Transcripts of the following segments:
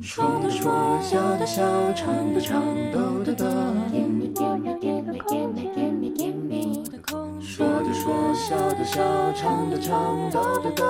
说的说，笑的笑，唱的唱，逗的逗。说的说，笑的笑，唱的唱，逗的逗。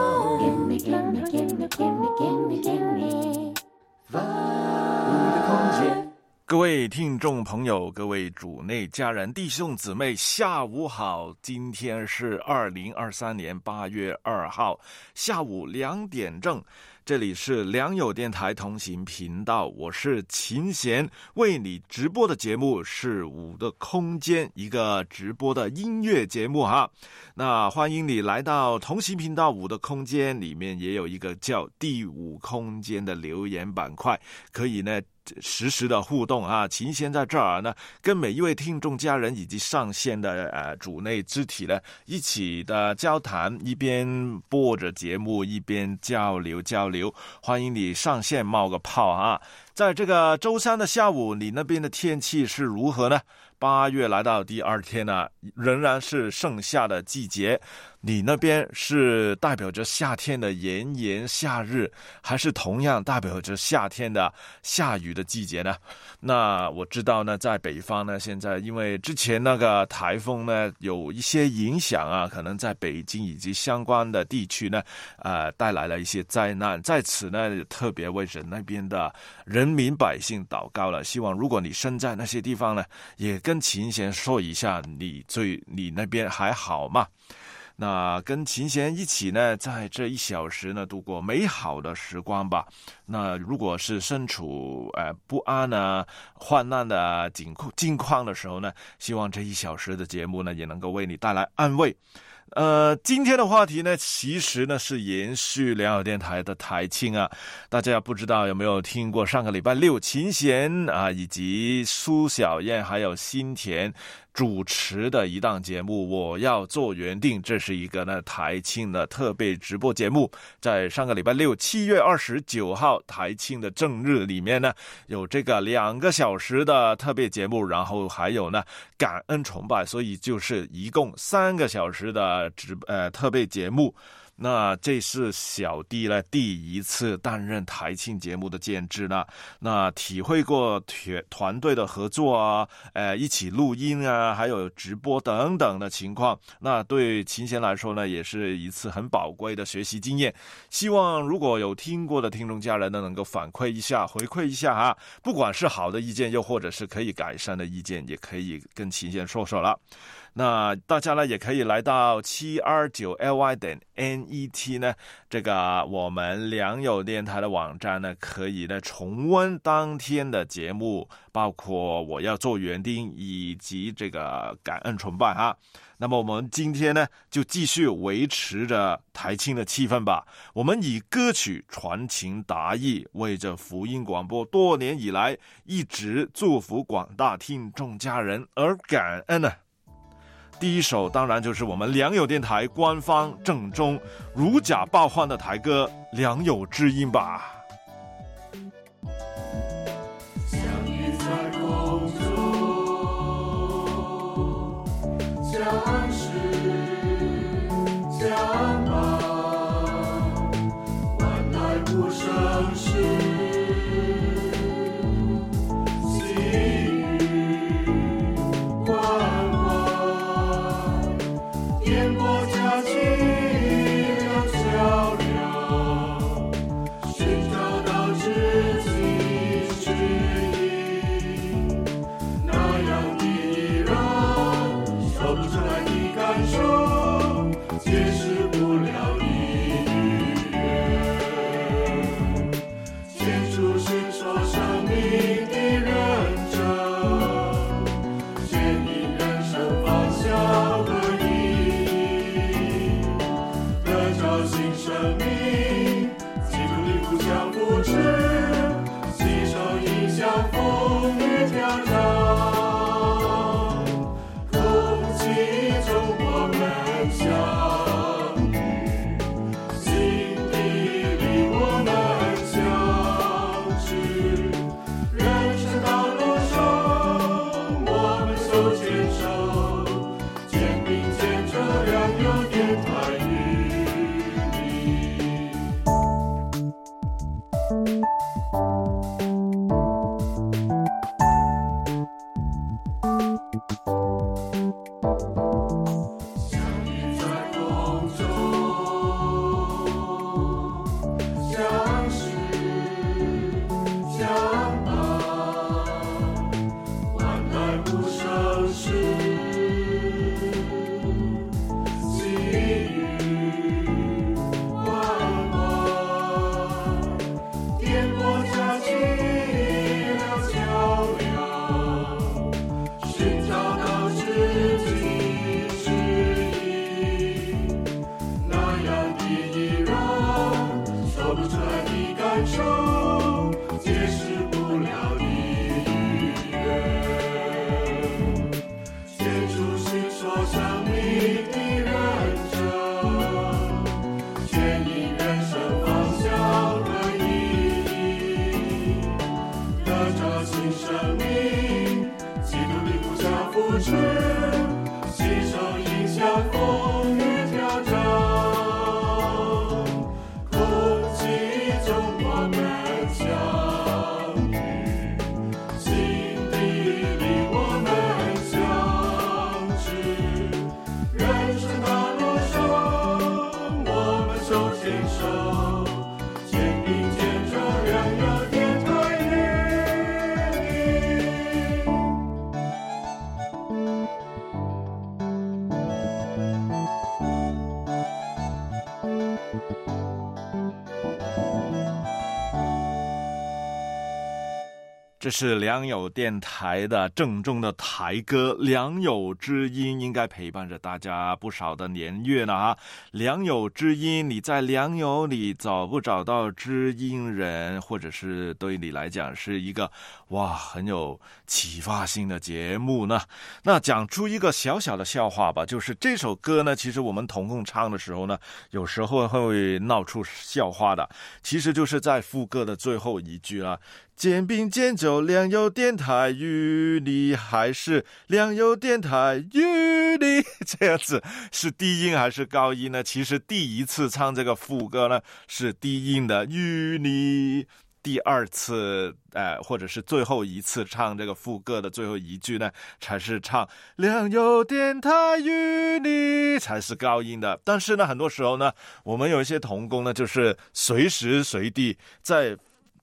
各位听众朋友，各位主内家人、弟兄姊妹，下午好！今天是二零二三年八月二号下午两点正。这里是良友电台同行频道，我是秦贤，为你直播的节目是五的空间，一个直播的音乐节目哈。那欢迎你来到同行频道五的空间，里面也有一个叫第五空间的留言板块，可以呢。实时的互动啊，琴弦在这儿呢，跟每一位听众家人以及上线的呃主内肢体呢一起的交谈，一边播着节目，一边交流交流。欢迎你上线冒个泡啊！在这个周三的下午，你那边的天气是如何呢？八月来到第二天呢，仍然是盛夏的季节。你那边是代表着夏天的炎炎夏日，还是同样代表着夏天的下雨的季节呢？那我知道呢，在北方呢，现在因为之前那个台风呢有一些影响啊，可能在北京以及相关的地区呢，呃，带来了一些灾难。在此呢，特别为人那边的人民百姓祷告了。希望如果你身在那些地方呢，也跟琴弦说一下，你最你那边还好吗？那跟琴弦一起呢，在这一小时呢，度过美好的时光吧。那如果是身处呃不安啊、患难的境境况的时候呢，希望这一小时的节目呢，也能够为你带来安慰。呃，今天的话题呢，其实呢是延续良友电台的台庆啊。大家不知道有没有听过上个礼拜六琴弦啊，以及苏小燕还有新田。主持的一档节目，我要做原定，这是一个呢台庆的特别直播节目，在上个礼拜六七月二十九号台庆的正日里面呢，有这个两个小时的特别节目，然后还有呢感恩崇拜，所以就是一共三个小时的直呃特别节目。那这是小弟呢第一次担任台庆节目的监制呢，那体会过团团队的合作啊，呃，一起录音啊，还有直播等等的情况，那对琴弦来说呢，也是一次很宝贵的学习经验。希望如果有听过的听众家人呢，能够反馈一下，回馈一下啊，不管是好的意见，又或者是可以改善的意见，也可以跟琴弦说说了。那大家呢也可以来到七二九 L Y 点 N E T 呢，这个我们良友电台的网站呢，可以呢重温当天的节目，包括我要做园丁以及这个感恩崇拜哈。那么我们今天呢就继续维持着台庆的气氛吧。我们以歌曲传情达意，为着福音广播多年以来一直祝福广大听众家人而感恩呢。第一首当然就是我们良友电台官方正宗如假包换的台歌《良友之音》吧。相遇在空中，相爱。这是良友电台的正宗的台歌《良友之音》，应该陪伴着大家不少的年月了啊！良友之音，你在良友里找不找到知音人，或者是对你来讲是一个哇很有启发性的节目呢？那讲出一个小小的笑话吧，就是这首歌呢，其实我们同共唱的时候呢，有时候会闹出笑话的，其实就是在副歌的最后一句啊。肩并肩走，良友电台与你，还是良友电台与你，这样子是低音还是高音呢？其实第一次唱这个副歌呢是低音的与你，第二次呃或者是最后一次唱这个副歌的最后一句呢，才是唱良友电台与你，才是高音的。但是呢，很多时候呢，我们有一些童工呢，就是随时随地在。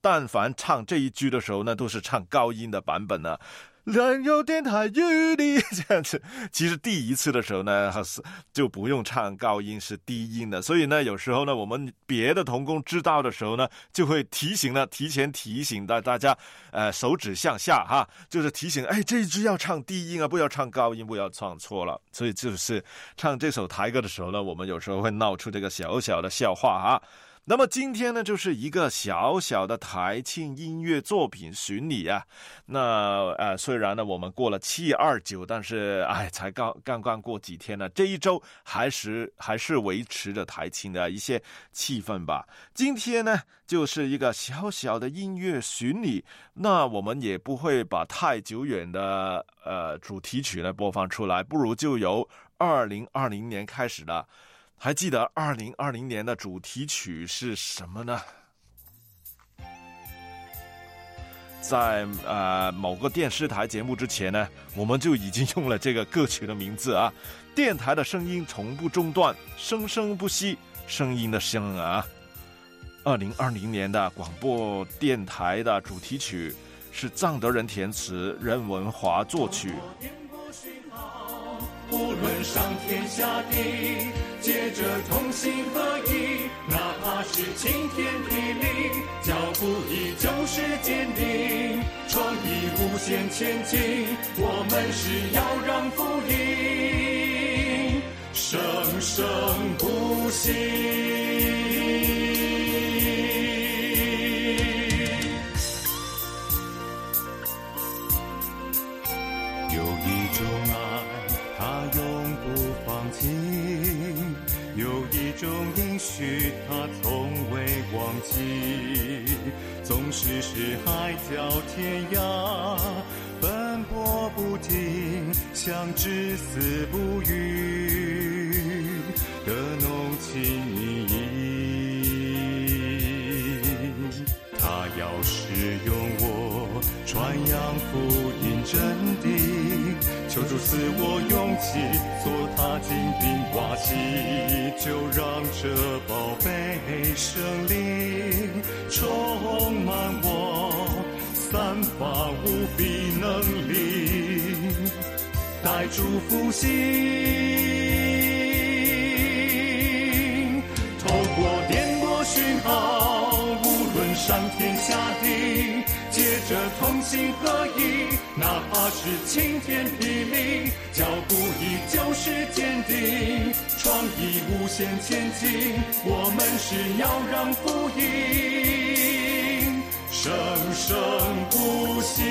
但凡唱这一句的时候呢，都是唱高音的版本呢。良友电台与你这样子，其实第一次的时候呢，还是就不用唱高音，是低音的。所以呢，有时候呢，我们别的童工知道的时候呢，就会提醒呢，提前提醒大大家，呃，手指向下哈，就是提醒，哎，这一句要唱低音啊，不要唱高音，不要唱错了。所以就是唱这首台歌的时候呢，我们有时候会闹出这个小小的笑话哈。那么今天呢，就是一个小小的台庆音乐作品巡礼啊。那呃，虽然呢我们过了七二九，但是哎，才刚刚刚过几天呢，这一周还是还是维持着台庆的一些气氛吧。今天呢，就是一个小小的音乐巡礼，那我们也不会把太久远的呃主题曲呢播放出来，不如就由二零二零年开始的。还记得二零二零年的主题曲是什么呢？在呃某个电视台节目之前呢，我们就已经用了这个歌曲的名字啊。电台的声音从不中断，生生不息，声音的声啊。二零二零年的广播电台的主题曲是藏德人填词，任文华作曲。无论上天下地，借着同心合意，哪怕是晴天霹雳，脚步依旧是坚定，创意无限前进，我们是要让福音生生不息。许，它从未忘记。纵使是海角天涯，奔波不停，像至死不渝的浓情蜜意。他要是用我传扬福音真谛，求主赐我勇气，做他精兵瓦器，就让这宝贝生灵充满我，散发无比能力，带祝福心。透过电波讯号，心合一，哪怕是晴天霹雳，脚步依旧是坚定，创意无限前进，我们是要让福音生生不息。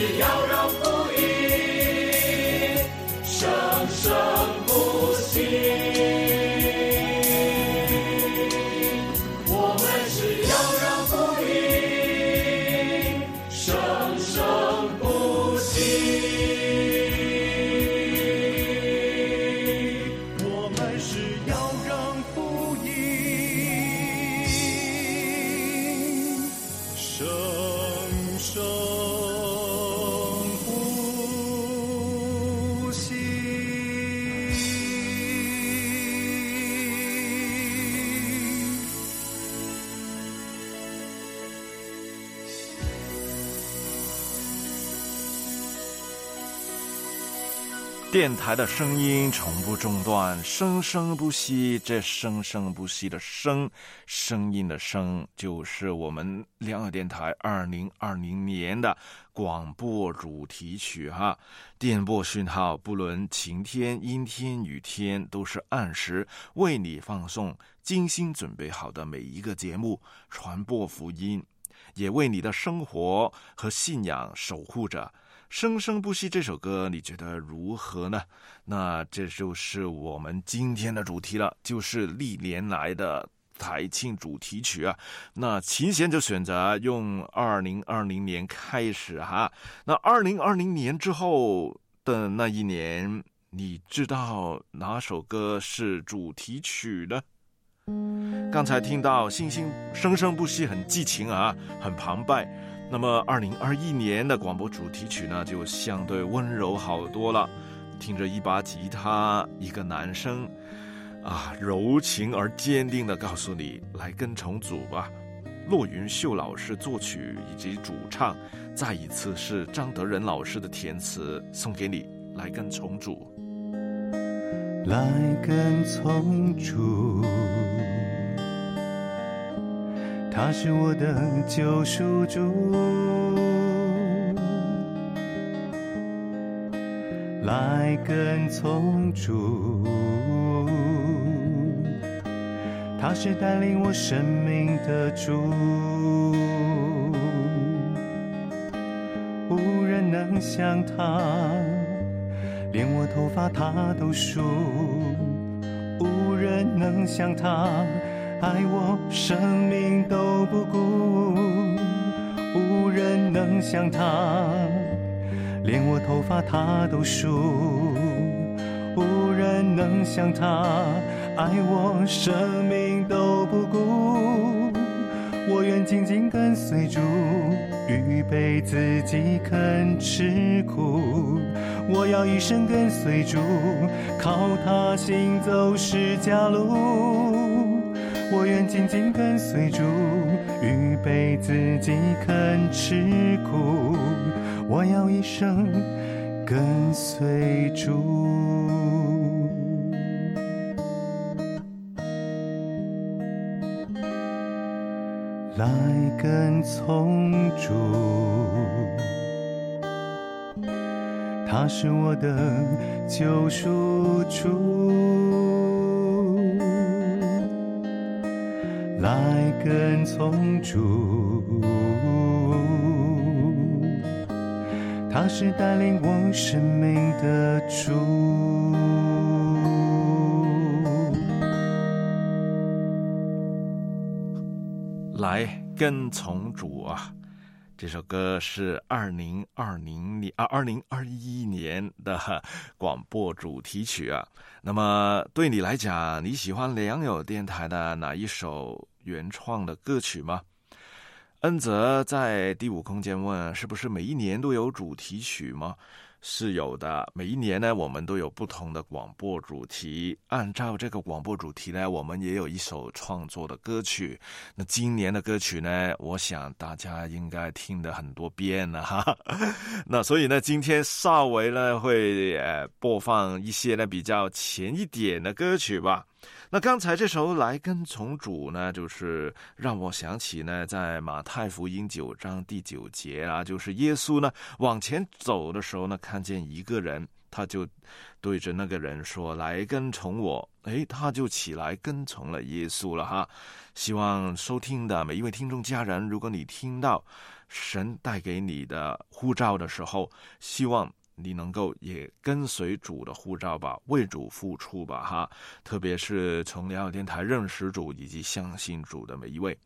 也要让电台的声音从不中断，生生不息。这生生不息的“声”，声音的“声”，就是我们两耳电台二零二零年的广播主题曲哈。电波讯号，不论晴天、阴天、雨天，都是按时为你放送精心准备好的每一个节目，传播福音，也为你的生活和信仰守护着。生生不息这首歌，你觉得如何呢？那这就是我们今天的主题了，就是历年来的台庆主题曲啊。那琴弦就选择用二零二零年开始哈。那二零二零年之后的那一年，你知道哪首歌是主题曲呢？刚才听到星星生生不息，很激情啊，很澎湃。那么，二零二一年的广播主题曲呢，就相对温柔好多了。听着一把吉他，一个男生，啊，柔情而坚定的告诉你：“来跟重组吧。”骆云秀老师作曲以及主唱，再一次是张德仁老师的填词，送给你。来跟重组，来跟重组。他是我的救赎主，来跟从主。他是带领我生命的主，无人能像他，连我头发他都梳，无人能像他，爱我生命都不顾，无人能像他，连我头发他都梳，无人能像他。爱我生命都不顾，我愿紧紧跟随主，预备自己肯吃苦。我要一生跟随主，靠他行走十架路。我愿紧紧跟随主，预备自己肯吃苦。我要一生跟随主。来跟从主，他是我的救赎主。跟从主，他是带领我生命的主。来跟从主啊！这首歌是二零二零年啊，二零二一年的广播主题曲啊。那么对你来讲，你喜欢良友电台的哪一首原创的歌曲吗？恩泽在第五空间问：是不是每一年都有主题曲吗？是有的，每一年呢，我们都有不同的广播主题。按照这个广播主题呢，我们也有一首创作的歌曲。那今年的歌曲呢，我想大家应该听的很多遍了哈。那所以呢，今天稍微呢会呃播放一些呢比较前一点的歌曲吧。那刚才这首来跟从主呢，就是让我想起呢，在马太福音九章第九节啊，就是耶稣呢往前走的时候呢，看见一个人，他就对着那个人说：“来跟从我。”诶，他就起来跟从了耶稣了哈。希望收听的每一位听众家人，如果你听到神带给你的呼召的时候，希望。你能够也跟随主的护照吧，为主付出吧，哈！特别是从良友电台认识主以及相信主的每一位。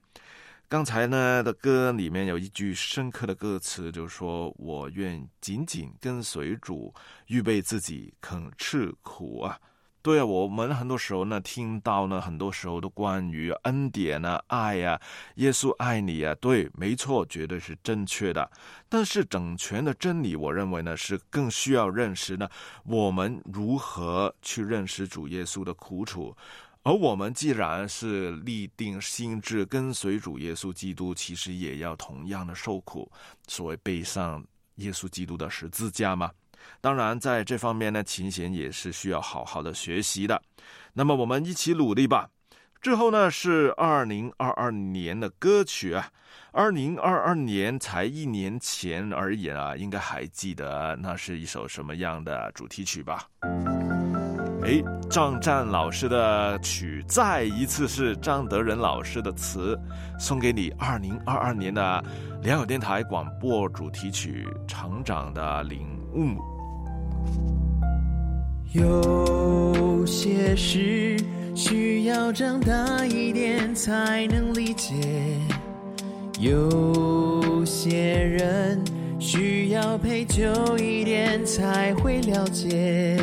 刚才呢的歌里面有一句深刻的歌词，就是说我愿紧紧跟随主，预备自己肯吃苦啊。对啊，我们很多时候呢，听到呢，很多时候都关于恩典啊、爱呀、耶稣爱你啊，对，没错，绝对是正确的。但是整全的真理，我认为呢，是更需要认识呢，我们如何去认识主耶稣的苦楚。而我们既然是立定心志跟随主耶稣基督，其实也要同样的受苦，所谓背上耶稣基督的十字架嘛。当然，在这方面呢，琴弦也是需要好好的学习的。那么，我们一起努力吧。之后呢，是二零二二年的歌曲啊。二零二二年才一年前而已啊，应该还记得那是一首什么样的主题曲吧？哎，张湛老师的曲，再一次是张德仁老师的词，送给你二零二二年的良友电台广播主题曲《成长的领悟》。有些事需要长大一点才能理解，有些人需要陪久一点才会了解，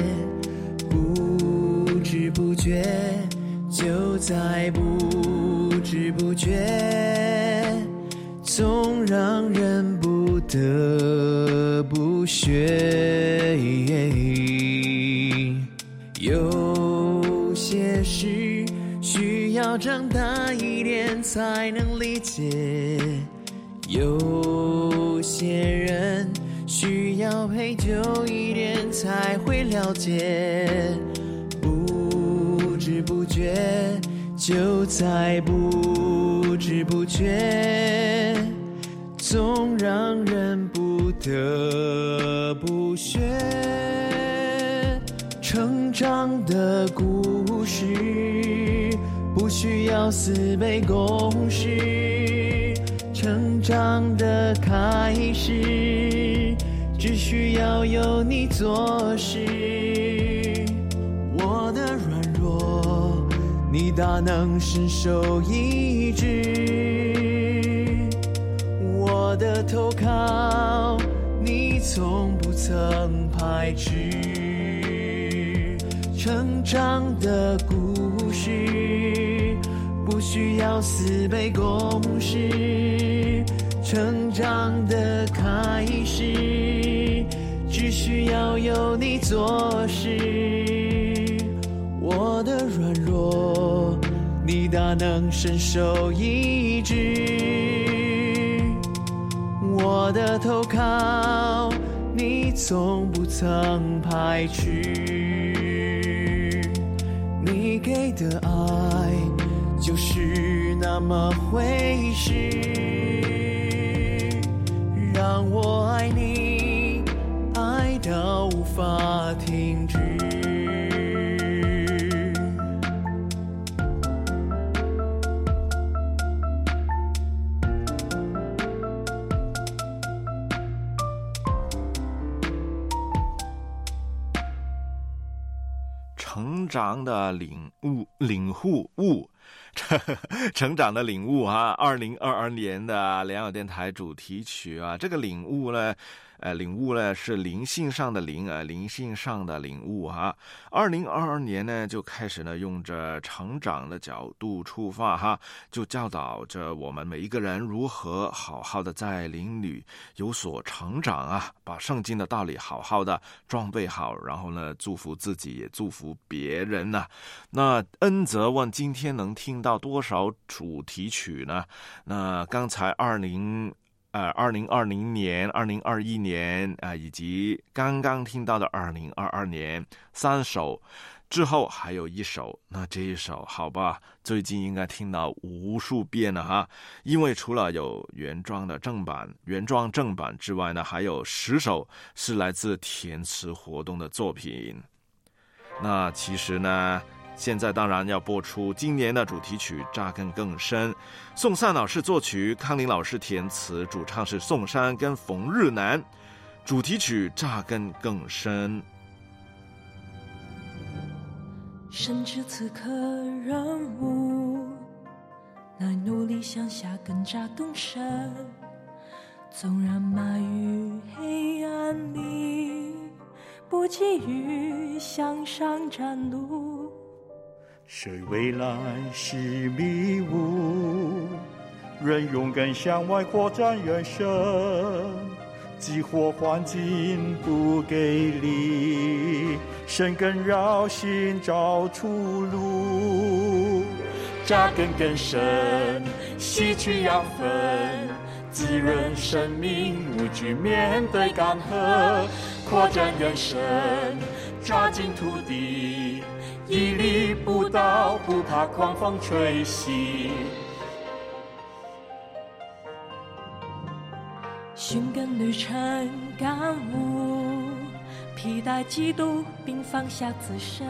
不知不觉就在不知不觉，总让人不得不学。有些事需要长大一点才能理解，有些人需要陪久一点才会了解，不知不觉就在不知不觉，总让人不得不学。成长的故事不需要死背公式，成长的开始只需要有你做事。我的软弱，你大能伸手医治；的投靠，你从不曾排斥。成长的故事不需要四倍公式，成长的开始只需要有你做事。我的软弱，你大能伸手医治；我的投靠，你从不曾排斥。你给的爱就是那么回事，让我爱你，爱到无法停止。长的领悟，领悟悟，成长的领悟啊！二零二二年的良友电台主题曲啊，这个领悟呢，呃，领悟呢是灵性上的灵啊，灵性上的领悟哈。二零二二年呢，就开始呢，用着成长的角度出发哈，就教导着我们每一个人如何好好的在灵里有所成长啊，把圣经的道理好好的装备好，然后呢，祝福自己也祝福别人呐、那恩泽问今天能听到多少主题曲呢？那刚才二零。呃，二零二零年、二零二一年啊、以及刚刚听到的二零二二年三首，之后还有一首，那这一首好吧，最近应该听到无数遍了哈，因为除了有原装的正版、原装正版之外呢，还有十首是来自填词活动的作品。那其实呢？现在当然要播出今年的主题曲《扎根更深》，宋善老师作曲，康林老师填词，主唱是宋山跟冯日南。主题曲《扎根更深》。深知此刻任务，来努力向下更扎更深。纵然埋于黑暗里，不急于向上展露。谁未来是迷雾，人勇敢向外扩展人生。激活环境不给力，深根绕心找出路。扎根更深，吸取养分，滋润生命，无惧面对干涸。扩展人生，扎进土地。屹立不倒，不怕狂风吹袭。寻根旅程感悟，披戴基督并放下自身。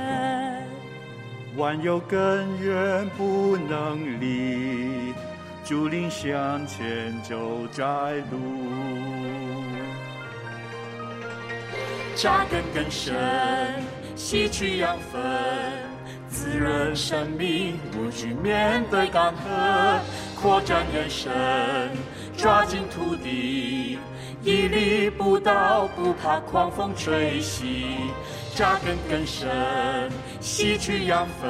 万有根源不能离，竹林向前走窄路。扎根更深，吸取养分，滋润生命，无惧面对干涸，扩展延伸，抓紧土地，屹立不倒，不怕狂风吹袭。扎根更深，吸取养分，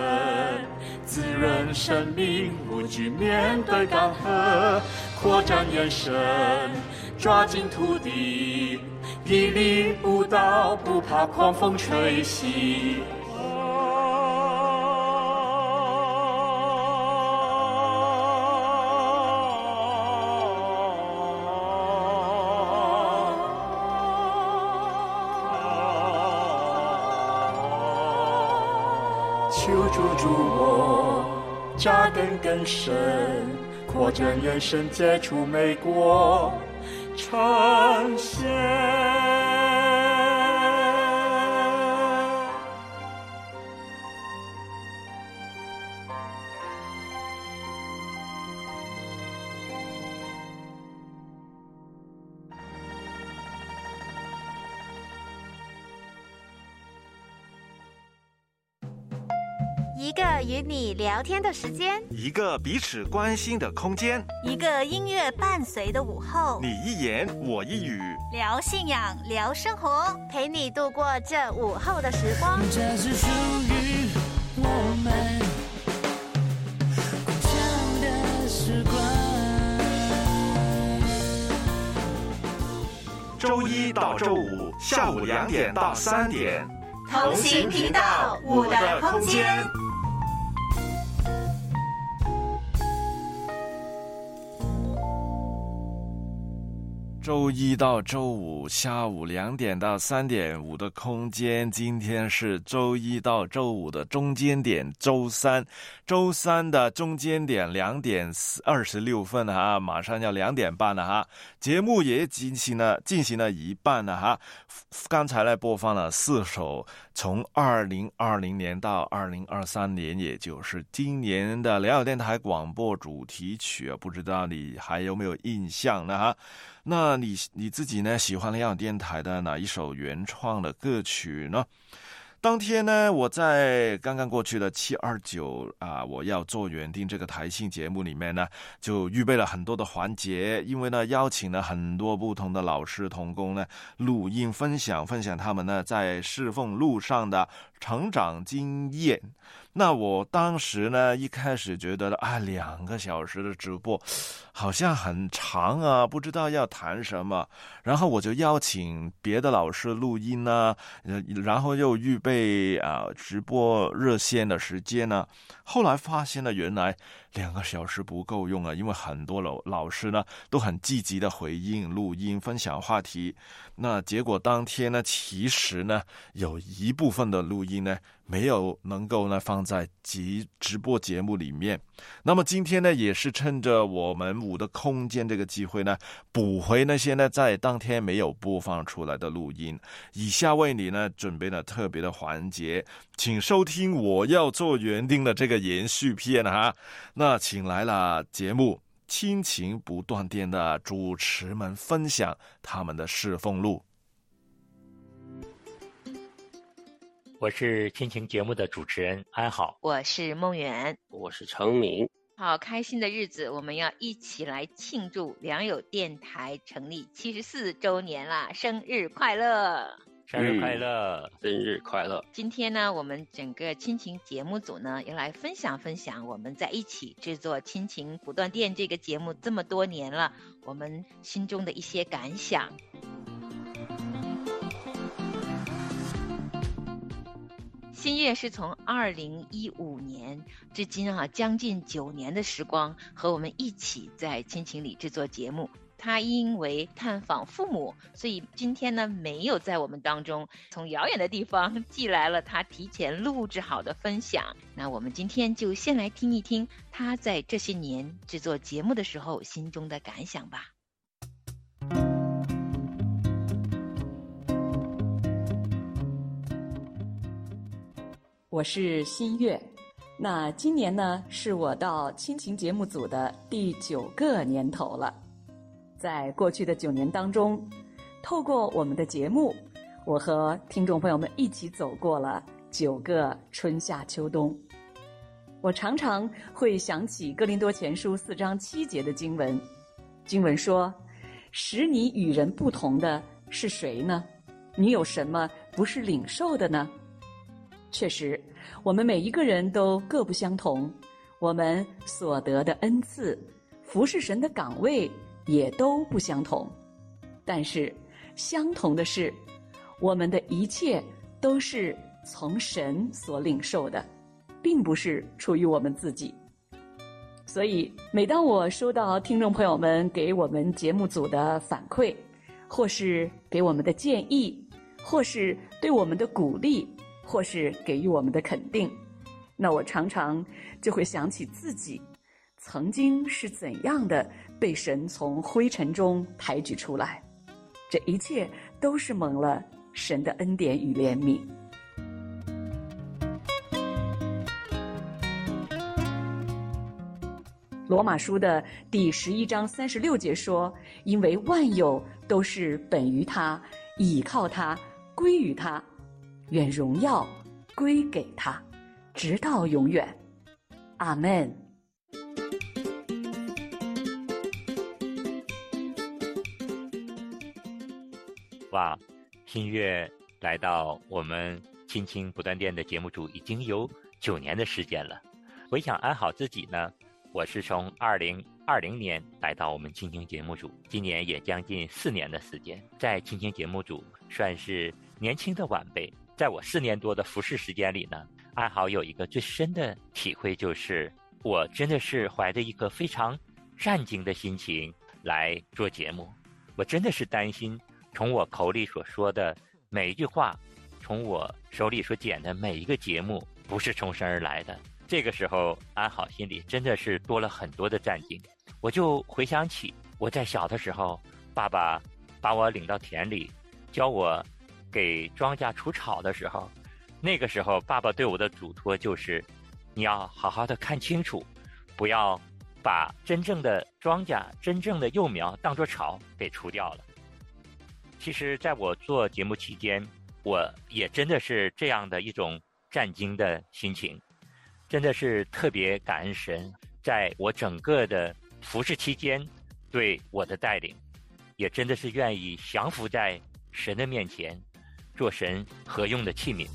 滋润生命，无惧面对干涸，扩展延伸，抓紧土地。屹立不倒，不怕狂风吹袭。求助助我，扎根更深，扩展延伸，结出美果。呈现。一个与你聊天的时间，一个彼此关心的空间，一个音乐伴随的午后，你一言我一语，聊信仰，聊生活，陪你度过这午后的时光。这是属于我们共享的时光。周一到周五下午两点到三点，同行频道，我的空间。周一到周五下午两点到三点五的空间，今天是周一到周五的中间点，周三，周三的中间点两点二十六分了哈，马上要两点半了哈，节目也进行了进行了一半了哈，刚才呢播放了四首从二零二零年到二零二三年，也就是今年的辽友电台广播主题曲，不知道你还有没有印象呢哈？那你你自己呢？喜欢辽友电台的哪一首原创的歌曲呢？当天呢，我在刚刚过去的七二九啊，我要做园丁这个台庆节目里面呢，就预备了很多的环节，因为呢，邀请了很多不同的老师同工呢，录音分享分享他们呢在侍奉路上的成长经验。那我当时呢，一开始觉得啊，两个小时的直播好像很长啊，不知道要谈什么。然后我就邀请别的老师录音呢，呃，然后又预备啊直播热线的时间呢。后来发现了，原来两个小时不够用啊，因为很多老老师呢都很积极的回应录音、分享话题。那结果当天呢，其实呢有一部分的录音呢没有能够呢放在集直播节目里面。那么今天呢，也是趁着我们五的空间这个机会呢，补回那些呢在当天没有播放出来的录音。以下为你呢准备了特别的环节，请收听我要做园丁的这个延续片哈。那请来了节目亲情不断电的主持们分享他们的侍奉录。我是亲情节目的主持人安好，我是梦圆，我是程明。好开心的日子，我们要一起来庆祝良友电台成立七十四周年啦！生日快乐！生日快乐！生日快乐！今天呢，我们整个亲情节目组呢，要来分享分享我们在一起制作《亲情不断电》这个节目这么多年了，我们心中的一些感想。新月是从二零一五年至今啊，将近九年的时光，和我们一起在亲情里制作节目。他因为探访父母，所以今天呢没有在我们当中，从遥远的地方寄来了他提前录制好的分享。那我们今天就先来听一听他在这些年制作节目的时候心中的感想吧。我是新月，那今年呢是我到亲情节目组的第九个年头了。在过去的九年当中，透过我们的节目，我和听众朋友们一起走过了九个春夏秋冬。我常常会想起《哥林多前书》四章七节的经文，经文说：“使你与人不同的是谁呢？你有什么不是领受的呢？”确实，我们每一个人都各不相同，我们所得的恩赐、服侍神的岗位也都不相同。但是，相同的是，我们的一切都是从神所领受的，并不是出于我们自己。所以，每当我收到听众朋友们给我们节目组的反馈，或是给我们的建议，或是对我们的鼓励，或是给予我们的肯定，那我常常就会想起自己曾经是怎样的被神从灰尘中抬举出来，这一切都是蒙了神的恩典与怜悯。罗马书的第十一章三十六节说：“因为万有都是本于他，倚靠他，归于他。”愿荣耀归给他，直到永远。阿门。哇，新月来到我们亲情不断电的节目组已经有九年的时间了。回想安好自己呢，我是从二零二零年来到我们亲情节目组，今年也将近四年的时间，在亲情节目组算是年轻的晚辈。在我四年多的服侍时间里呢，安好有一个最深的体会，就是我真的是怀着一颗非常战兢的心情来做节目，我真的是担心。从我口里所说的每一句话，从我手里所剪的每一个节目，不是从生而来的。这个时候，安好心里真的是多了很多的战兢。我就回想起我在小的时候，爸爸把我领到田里，教我给庄稼除草的时候，那个时候爸爸对我的嘱托就是：你要好好的看清楚，不要把真正的庄稼、真正的幼苗当作草给除掉了。其实，在我做节目期间，我也真的是这样的一种战兢的心情，真的是特别感恩神，在我整个的服侍期间对我的带领，也真的是愿意降服在神的面前，做神合用的器皿。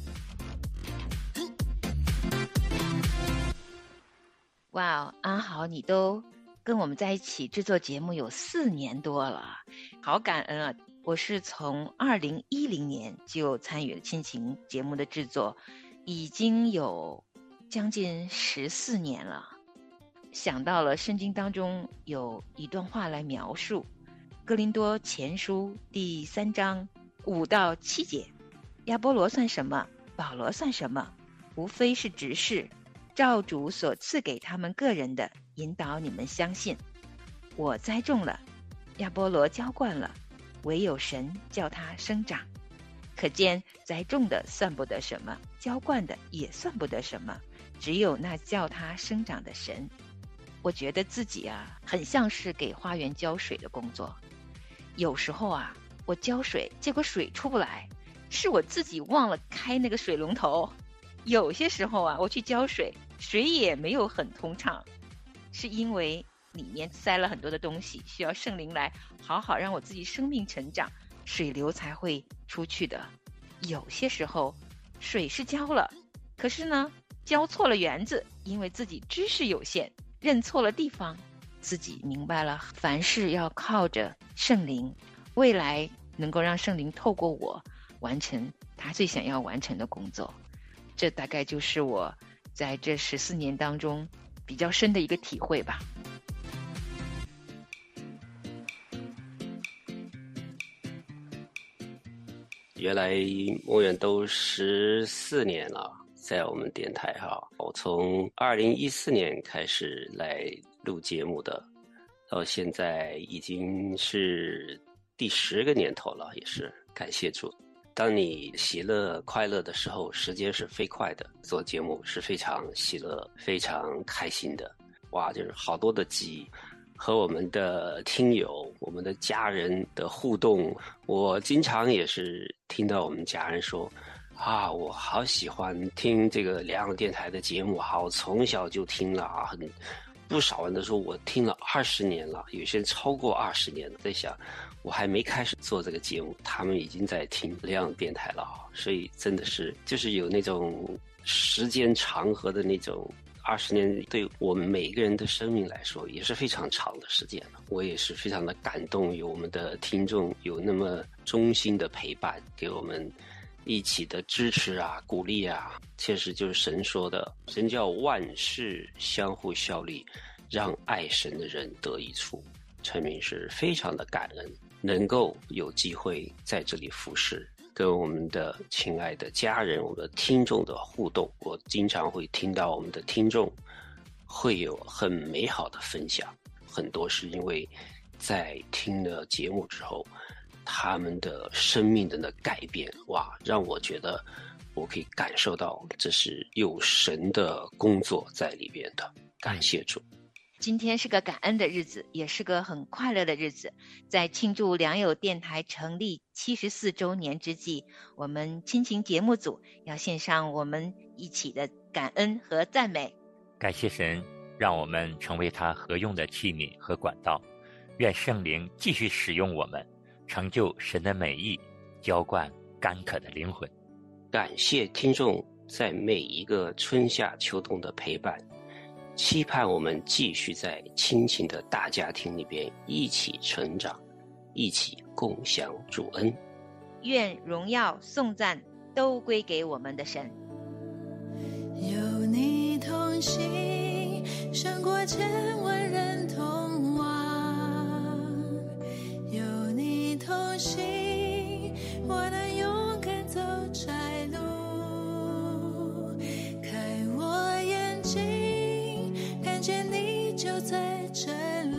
哇哦，安好，你都跟我们在一起制作节目有四年多了，好感恩啊！我是从二零一零年就参与了亲情节目的制作，已经有将近十四年了。想到了圣经当中有一段话来描述《哥林多前书》第三章五到七节：亚波罗算什么？保罗算什么？无非是执事，照主所赐给他们个人的引导你们相信。我栽种了，亚波罗浇灌了。唯有神叫它生长，可见栽种的算不得什么，浇灌的也算不得什么，只有那叫它生长的神。我觉得自己啊，很像是给花园浇水的工作。有时候啊，我浇水，结果水出不来，是我自己忘了开那个水龙头。有些时候啊，我去浇水，水也没有很通畅，是因为。里面塞了很多的东西，需要圣灵来好好让我自己生命成长，水流才会出去的。有些时候，水是浇了，可是呢，浇错了园子，因为自己知识有限，认错了地方，自己明白了，凡事要靠着圣灵，未来能够让圣灵透过我完成他最想要完成的工作。这大概就是我在这十四年当中比较深的一个体会吧。原来莫远都十四年了，在我们电台哈，我从二零一四年开始来录节目的，到现在已经是第十个年头了，也是感谢主。当你喜乐快乐的时候，时间是飞快的，做节目是非常喜乐、非常开心的。哇，就是好多的记忆。和我们的听友、我们的家人的互动，我经常也是听到我们家人说：“啊，我好喜欢听这个两岸电台的节目，好从小就听了啊，很不少人都说我听了二十年了，有些人超过二十年了。在想，我还没开始做这个节目，他们已经在听两岸电台了啊，所以真的是就是有那种时间长河的那种。”二十年对我们每一个人的生命来说也是非常长的时间了。我也是非常的感动，有我们的听众有那么衷心的陪伴，给我们一起的支持啊、鼓励啊，确实就是神说的，神叫万事相互效力，让爱神的人得益处。陈明是非常的感恩，能够有机会在这里服侍。跟我们的亲爱的家人、我们的听众的互动，我经常会听到我们的听众会有很美好的分享。很多是因为在听了节目之后，他们的生命的那改变，哇，让我觉得我可以感受到这是有神的工作在里边的。感谢主。今天是个感恩的日子，也是个很快乐的日子。在庆祝良友电台成立七十四周年之际，我们亲情节目组要献上我们一起的感恩和赞美。感谢神，让我们成为他合用的器皿和管道。愿圣灵继续使用我们，成就神的美意，浇灌干渴的灵魂。感谢听众在每一个春夏秋冬的陪伴，期盼我们继续在亲情的大家庭里边一起成长，一起共享主恩。愿荣耀颂赞都归给我们的神。有你同行，胜过千万人同往；有你同行，我能真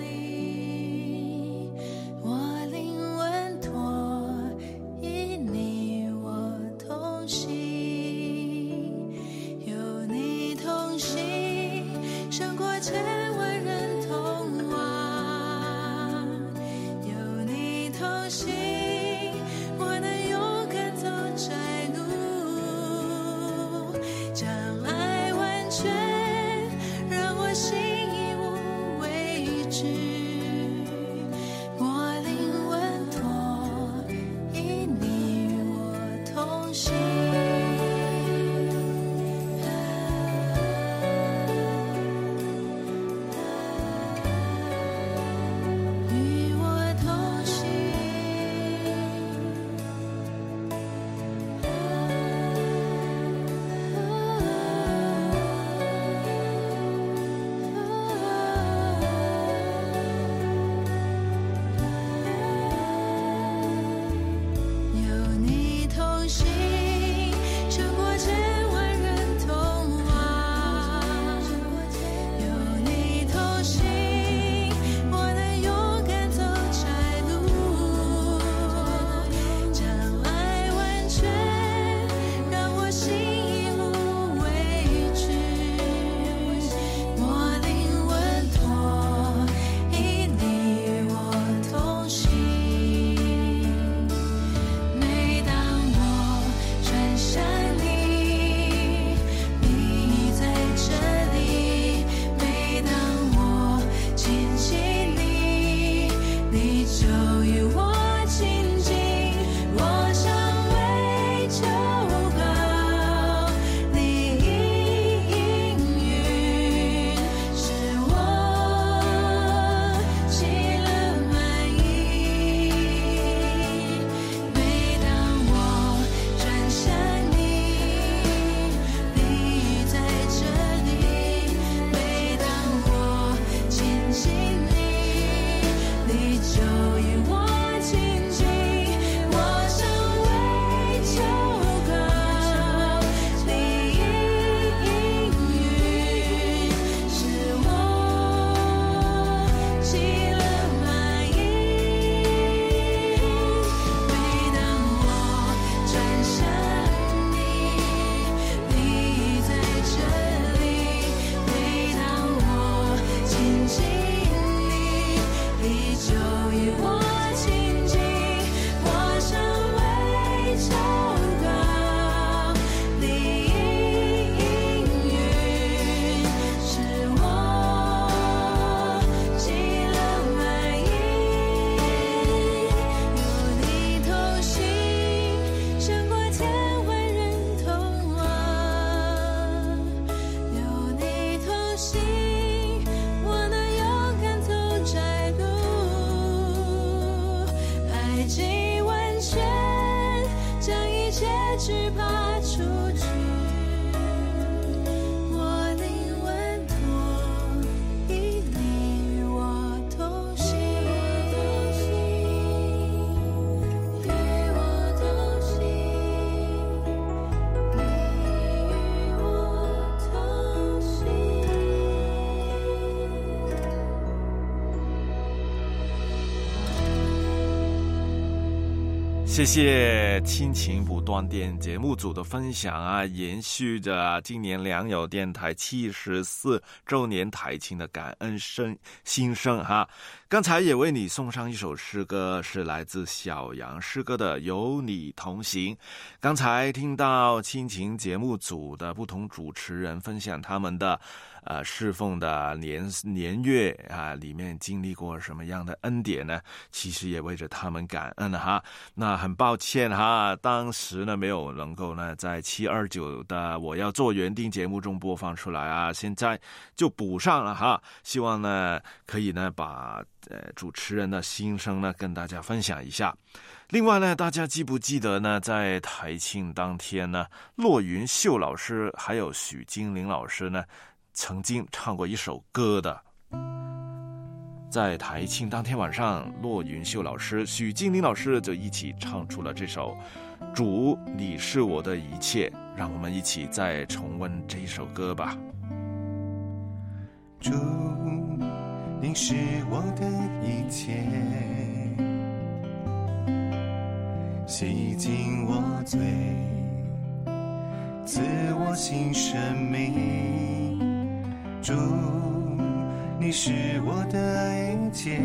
谢谢亲情不断电节目组的分享啊，延续着今年良友电台七十四周年台庆的感恩声心声哈。刚才也为你送上一首诗歌，是来自小杨诗歌的《有你同行》。刚才听到亲情节目组的不同主持人分享他们的呃侍奉的年年月啊，里面经历过什么样的恩典呢？其实也为着他们感恩哈。那很抱歉哈，当时实呢没有能够呢在七二九的我要做原定节目中播放出来啊，现在就补上了哈。希望呢可以呢把。呃，主持人的心声呢，跟大家分享一下。另外呢，大家记不记得呢，在台庆当天呢，骆云秀老师还有许金玲老师呢，曾经唱过一首歌的。在台庆当天晚上，骆云秀老师、许金玲老师就一起唱出了这首《主，你是我的一切》。让我们一起再重温这一首歌吧。主。你是我的一切，洗净我罪，赐我新生命。主，你是我的一切，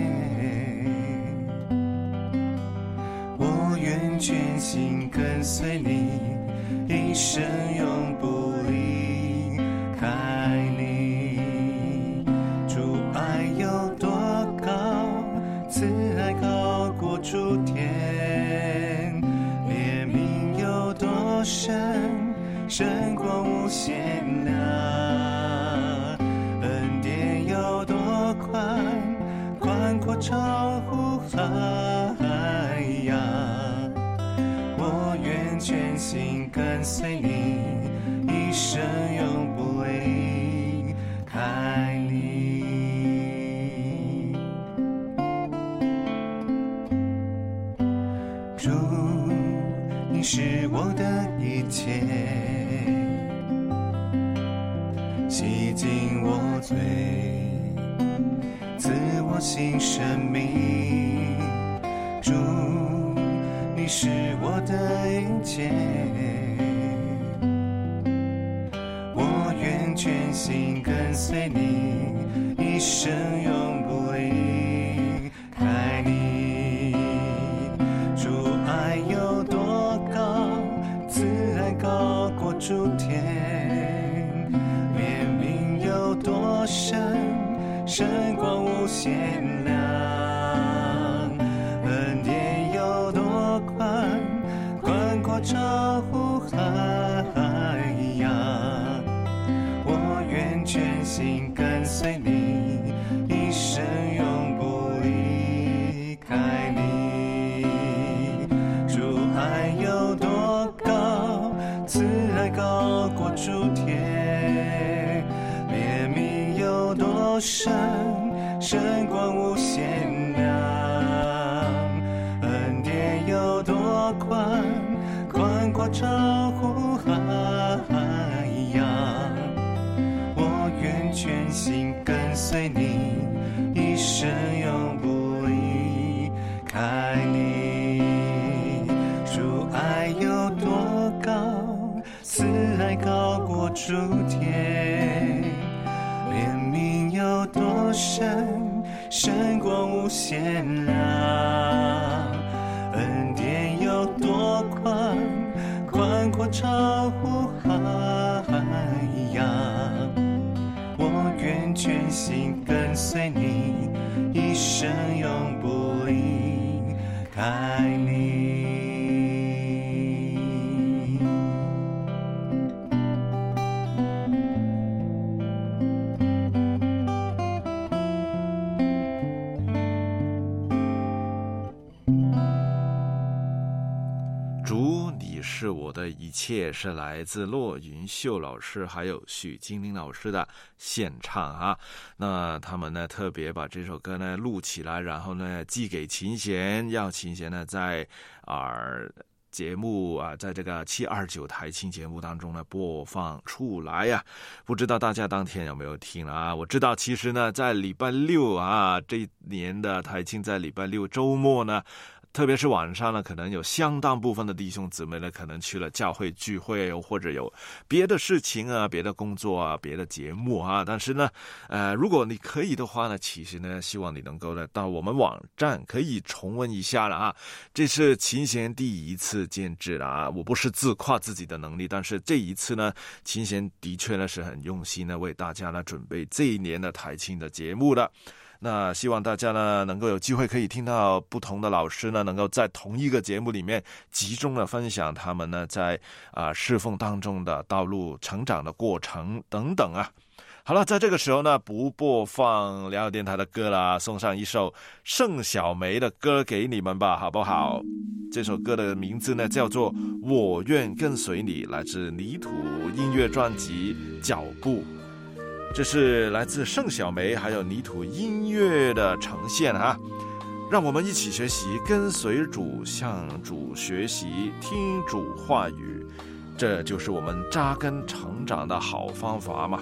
我愿全心跟随你，一生永不离开。随你，一生永不离开。你是我的一切，洗净我罪，赐我新生命。主，你是我的一切，心跟随你，一生永不离开你。主爱有多高，自然高过诸天，怜悯有多深，深广无限神神光无限量；恩典有多宽，宽阔超乎海洋。我愿全心跟随你，一生永不离开一切是来自骆云秀老师还有许金玲老师的献唱啊，那他们呢特别把这首歌呢录起来，然后呢寄给琴弦，要琴弦呢在啊节目啊在这个七二九台庆节目当中呢播放出来呀。不知道大家当天有没有听啊？我知道其实呢在礼拜六啊这一年的台庆在礼拜六周末呢。特别是晚上呢，可能有相当部分的弟兄姊妹呢，可能去了教会聚会，或者有别的事情啊、别的工作啊、别的节目啊。但是呢，呃，如果你可以的话呢，其实呢，希望你能够呢到我们网站可以重温一下了啊。这是琴弦第一次监制了啊，我不是自夸自己的能力，但是这一次呢，琴弦的确呢是很用心的为大家呢准备这一年的台庆的节目的。那希望大家呢能够有机会可以听到不同的老师呢，能够在同一个节目里面集中的分享他们呢在啊侍奉当中的道路成长的过程等等啊。好了，在这个时候呢，不播放辽友电台的歌啦，送上一首盛小梅的歌给你们吧，好不好？这首歌的名字呢叫做《我愿跟随你》，来自泥土音乐专辑《脚步》。这是来自盛小梅还有泥土音乐的呈现哈，让我们一起学习，跟随主，向主学习，听主话语，这就是我们扎根成长的好方法嘛。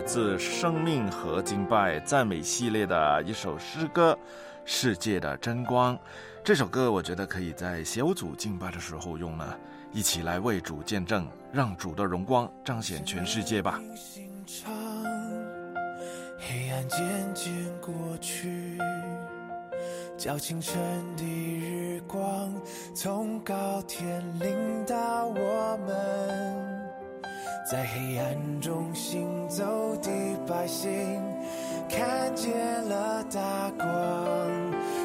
来自生命和敬拜赞美系列的一首诗歌《世界的真光》。这首歌我觉得可以在小组敬拜的时候用呢，一起来为主见证，让主的荣光彰显全世界吧。黑暗渐渐过去，叫清晨的日光从高天领导我们，在黑暗中行走的百姓看见了大光。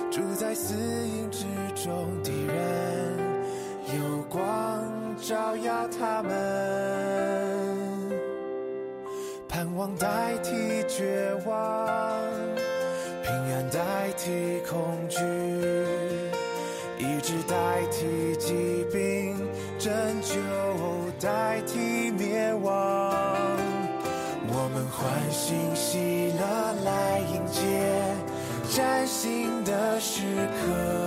住在死荫之中的人，有光照耀他们，盼望代替绝望，平安代替恐惧，医治代替疾病，欢欣喜乐来迎接。崭新的时刻，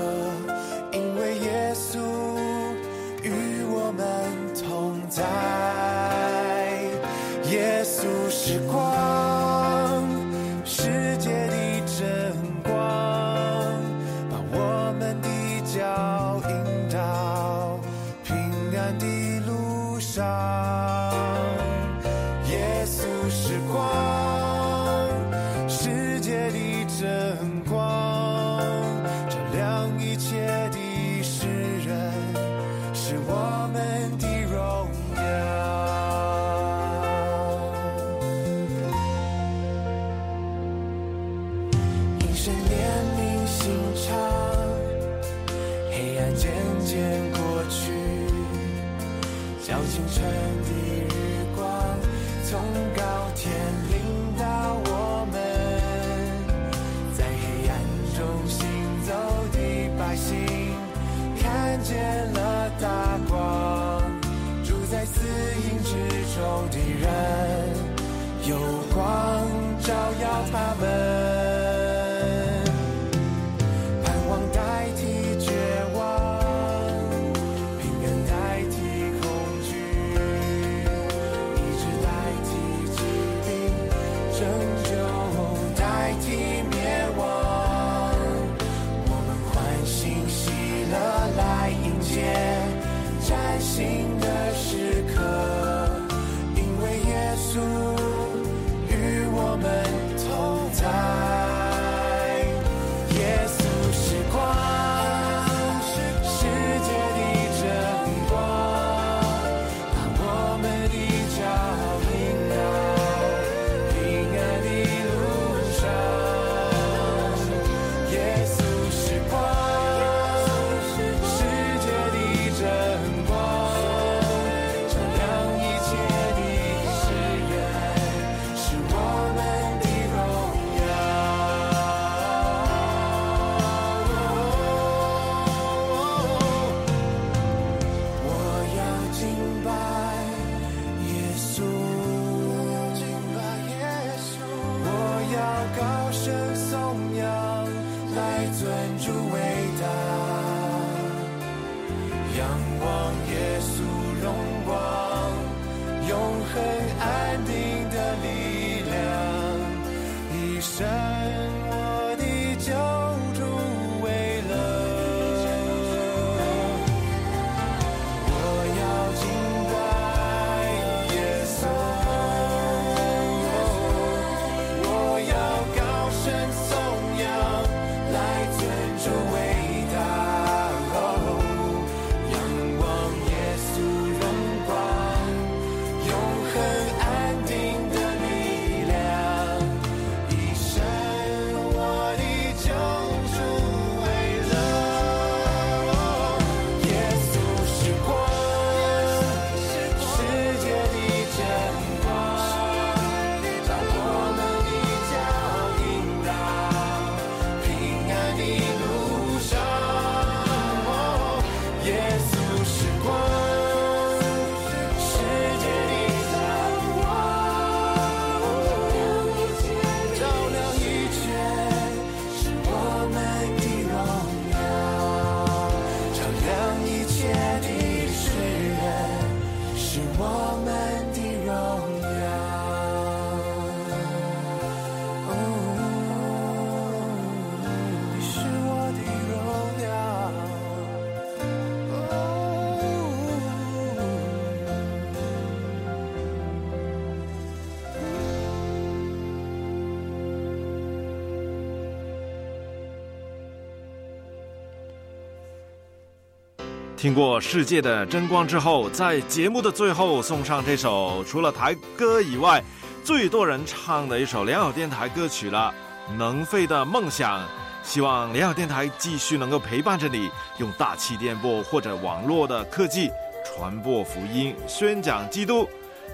听过世界的争光之后，在节目的最后送上这首除了台歌以外最多人唱的一首良友电台歌曲了，《能飞的梦想》。希望良友电台继续能够陪伴着你，用大气电波或者网络的科技传播福音，宣讲基督。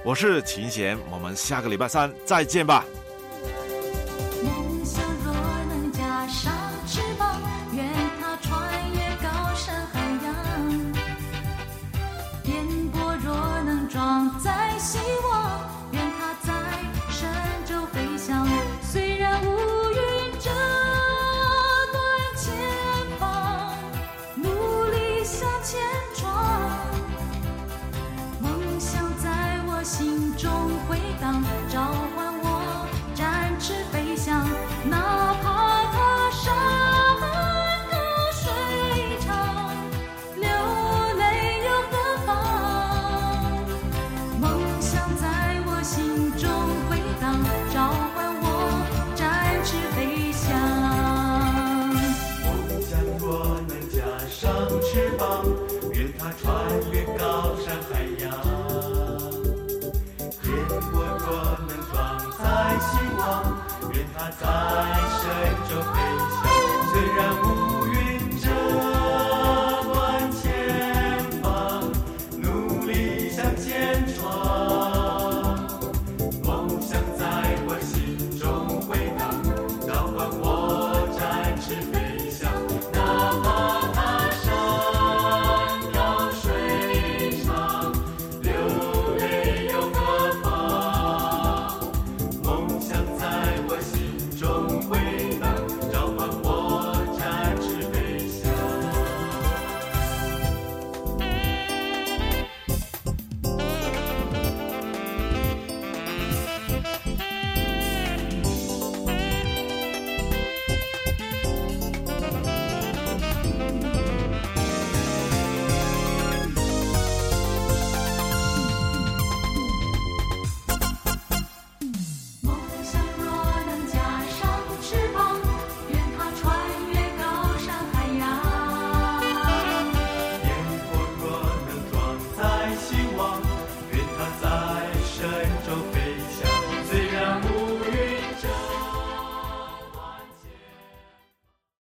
我是秦贤，我们下个礼拜三再见吧。在水中飞翔，虽然。